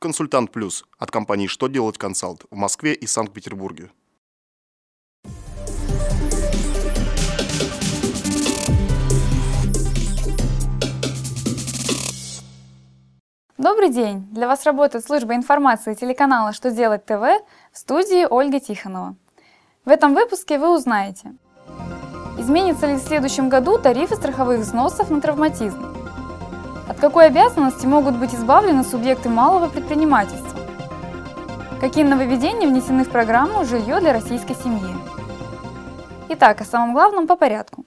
«Консультант Плюс» от компании «Что делать консалт» в Москве и Санкт-Петербурге. Добрый день! Для вас работает служба информации телеканала «Что делать ТВ» в студии Ольга Тихонова. В этом выпуске вы узнаете, изменится ли в следующем году тарифы страховых взносов на травматизм, какой обязанности могут быть избавлены субъекты малого предпринимательства, какие нововведения внесены в программу «Жилье для российской семьи». Итак, о самом главном по порядку.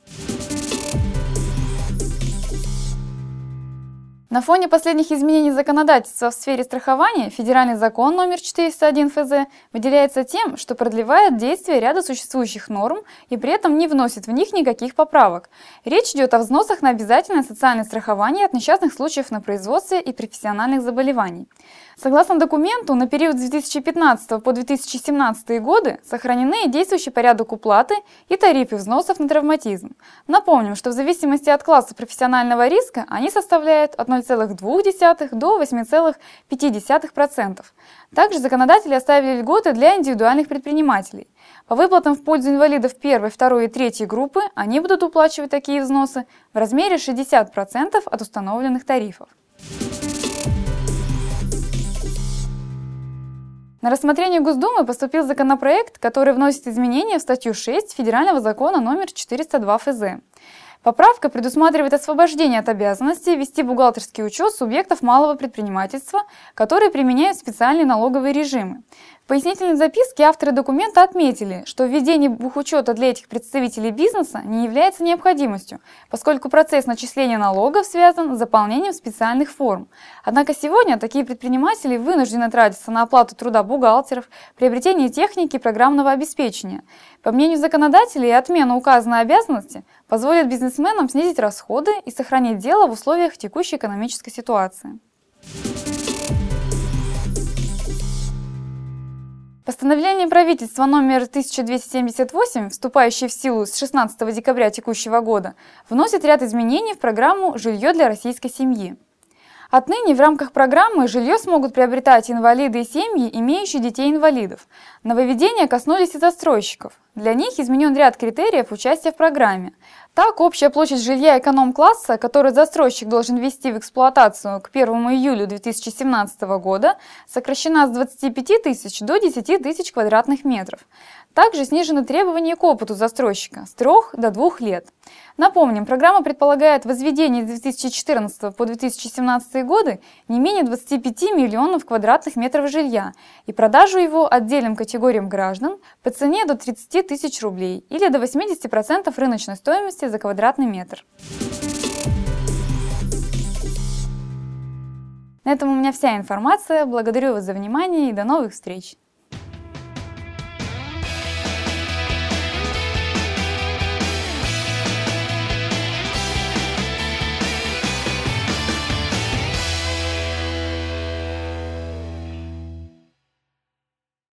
На фоне последних изменений законодательства в сфере страхования федеральный закон номер 401 ФЗ выделяется тем, что продлевает действие ряда существующих норм и при этом не вносит в них никаких поправок. Речь идет о взносах на обязательное социальное страхование от несчастных случаев на производстве и профессиональных заболеваний. Согласно документу, на период с 2015 по 2017 годы сохранены действующий порядок уплаты и тарифы взносов на травматизм. Напомним, что в зависимости от класса профессионального риска они составляют от 0,2 до 8,5%. Также законодатели оставили льготы для индивидуальных предпринимателей. По выплатам в пользу инвалидов первой, второй и третьей группы они будут уплачивать такие взносы в размере 60% от установленных тарифов. На рассмотрение Госдумы поступил законопроект, который вносит изменения в статью 6 Федерального закона номер 402 ФЗ. Поправка предусматривает освобождение от обязанности вести бухгалтерский учет субъектов малого предпринимательства, которые применяют специальные налоговые режимы. В пояснительной записке авторы документа отметили, что введение бухучета для этих представителей бизнеса не является необходимостью, поскольку процесс начисления налогов связан с заполнением специальных форм. Однако сегодня такие предприниматели вынуждены тратиться на оплату труда бухгалтеров, приобретение техники и программного обеспечения. По мнению законодателей, отмена указанной обязанности позволит бизнесменам снизить расходы и сохранить дело в условиях текущей экономической ситуации. Постановление правительства номер 1278, вступающее в силу с 16 декабря текущего года, вносит ряд изменений в программу «Жилье для российской семьи». Отныне в рамках программы жилье смогут приобретать инвалиды и семьи, имеющие детей-инвалидов. Нововведения коснулись и застройщиков. Для них изменен ряд критериев участия в программе. Так, общая площадь жилья эконом-класса, который застройщик должен ввести в эксплуатацию к 1 июля 2017 года, сокращена с 25 тысяч до 10 тысяч квадратных метров. Также снижены требования к опыту застройщика с 3 до 2 лет. Напомним, программа предполагает возведение с 2014 по 2017 годы не менее 25 миллионов квадратных метров жилья и продажу его отдельным категориям граждан по цене до 30 тысяч рублей или до 80% рыночной стоимости за квадратный метр. На этом у меня вся информация. Благодарю вас за внимание и до новых встреч!